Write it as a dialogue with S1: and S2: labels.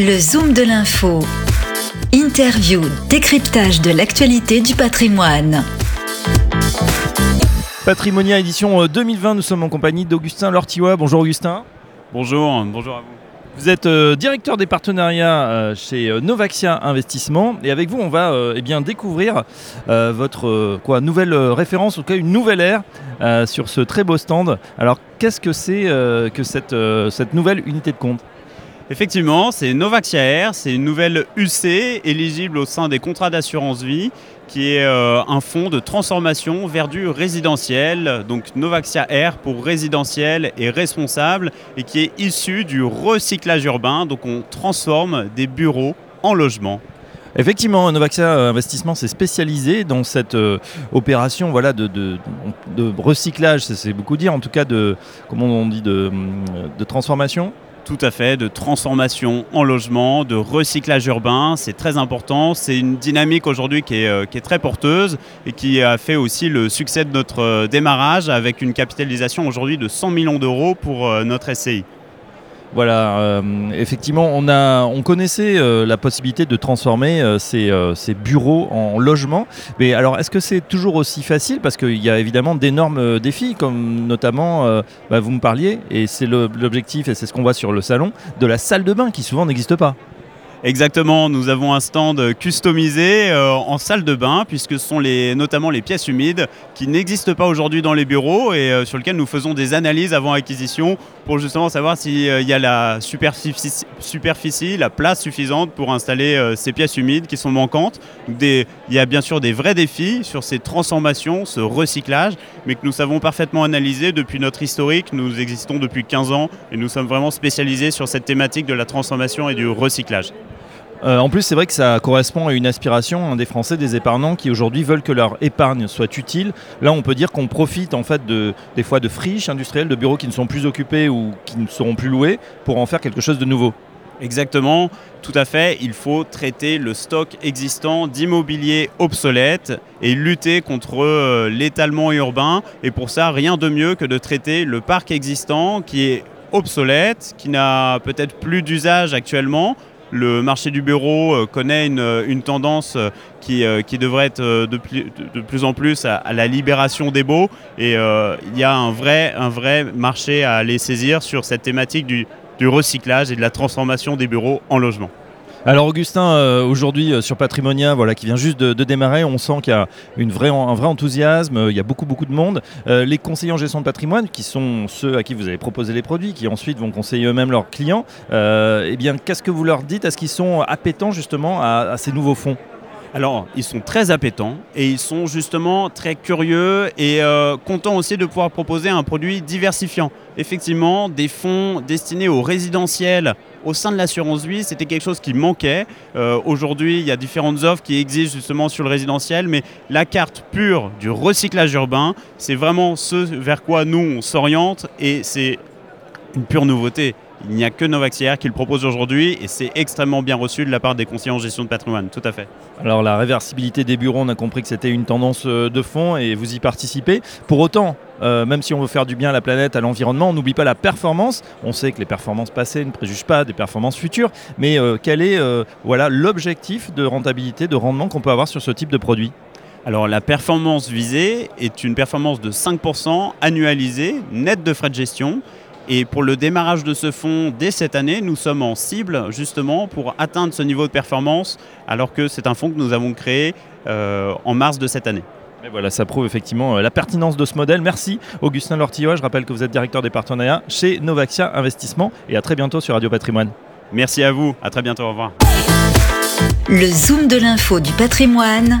S1: Le Zoom de l'info. Interview, décryptage de l'actualité du patrimoine.
S2: Patrimonia édition 2020, nous sommes en compagnie d'Augustin Lortiwa. Bonjour Augustin.
S3: Bonjour, bonjour à vous.
S2: Vous êtes euh, directeur des partenariats euh, chez euh, Novaxia Investissement et avec vous on va eh bien, découvrir votre quoi, nouvelle référence, en tout cas une nouvelle ère sur ce très beau stand. Alors qu'est-ce que c'est que cette, cette nouvelle unité de compte?
S3: Effectivement, c'est Novaxia Air, c'est une nouvelle UC éligible au sein des contrats d'assurance vie qui est euh, un fonds de transformation vers du résidentiel, donc Novaxia Air pour résidentiel et responsable, et qui est issu du recyclage urbain, donc on transforme des bureaux en logements.
S2: Effectivement, Novaxia Investissement s'est spécialisé dans cette euh, opération voilà, de, recyclage, c'est beaucoup dire, en tout cas de, on dit, de transformation
S3: tout à fait, de transformation en logement, de recyclage urbain, c'est très important. C'est une dynamique aujourd'hui qui, euh, est très porteuse et qui a fait aussi le succès de notre euh, démarrage avec une capitalisation aujourd'hui de 100 millions d'euros pour euh, notre SCI.
S2: Voilà, euh, effectivement, on, a, on connaissait euh, la possibilité de transformer euh, ces, bureaux en logements. Mais alors, est-ce que c'est toujours aussi facile? Parce qu'il y a évidemment d'énormes défis, comme notamment, bah, vous me parliez, et c'est l'objectif, et c'est ce qu'on voit sur le salon, de la salle de bain qui souvent n'existe pas.
S3: Exactement, nous avons un stand customisé euh, en salle de bain puisque ce sont notamment les pièces humides qui n'existent pas aujourd'hui dans les bureaux et euh, sur lesquelles nous faisons des analyses avant acquisition pour justement savoir s'il euh, y a la superficie, superficie, la place suffisante pour installer ces pièces humides qui sont manquantes. il y a bien sûr des vrais défis sur ces transformations, ce recyclage, mais que nous savons parfaitement analyser depuis notre historique. Nous existons depuis 15 ans et nous sommes vraiment spécialisés sur cette thématique de la transformation et du recyclage.
S2: Euh, en plus, c'est vrai que ça correspond à une aspiration hein, des Français, des épargnants qui aujourd'hui veulent que leur épargne soit utile. Là, on peut dire qu'on profite en fait de, des fois de friches industrielles, de bureaux qui ne sont plus occupés ou qui ne seront plus loués pour en faire quelque chose de nouveau.
S3: Exactement, tout à fait. Il faut traiter le stock existant d'immobilier obsolète et lutter contre euh, l'étalement urbain. Et pour ça, rien de mieux que de traiter le parc existant qui est obsolète, qui n'a peut-être plus d'usage actuellement, le marché du bureau euh, connaît une, tendance euh, qui, euh, qui, devrait être de plus, en plus à, la libération des baux et il y a un vrai, marché à aller saisir sur cette thématique du, du recyclage et de la transformation des bureaux en logement.
S2: Alors Augustin, euh, aujourd'hui euh, sur Patrimonia, voilà, qui vient juste de, démarrer, on sent qu'il y a un vrai enthousiasme, il y a beaucoup beaucoup de monde. Euh, les conseillers en gestion de patrimoine, qui sont ceux à qui vous avez proposé les produits, qui ensuite vont conseiller eux-mêmes leurs clients, eh bien qu'est-ce que vous leur dites? Est-ce qu'ils sont appétents justement à ces nouveaux fonds?
S3: Alors, ils sont très appétants et ils sont justement très curieux et euh, contents aussi de pouvoir proposer un produit diversifiant. Effectivement, des fonds destinés au résidentiel au sein de l'assurance vie, c'était quelque chose qui manquait. Euh, aujourd'hui, il y a différentes offres qui existent justement sur le résidentiel, mais la carte pure du recyclage urbain, c'est vraiment ce vers quoi nous on s'oriente et c'est une pure nouveauté. Il n'y a que Novaxiaire qui le propose aujourd'hui et c'est extrêmement bien reçu de la part des conseillers en gestion de patrimoine, tout à fait.
S2: Alors la réversibilité des bureaux, on a compris que c'était une tendance euh, de fond et vous y participez. Pour autant, euh, même si on veut faire du bien à la planète, à l'environnement, on n'oublie pas la performance. On sait que les performances passées ne préjugent pas des performances futures, mais euh, quel est voilà l'objectif de rentabilité, de rendement qu'on peut avoir sur ce type de produit?
S3: Alors la performance visée est une performance de 5% annualisée, nette de frais de gestion, et pour le démarrage de ce fonds dès cette année, nous sommes en cible justement pour atteindre ce niveau de performance, alors que c'est un fonds que nous avons créé euh, en mars de cette année.
S2: Et voilà, ça prouve effectivement euh, la pertinence de ce modèle. Merci Augustin Lortillois. Je rappelle que vous êtes directeur des partenariats chez Novaxia Investissement et à très bientôt sur Radio Patrimoine.
S3: Merci à vous, à très bientôt, au revoir.
S1: Le Zoom de l'info du patrimoine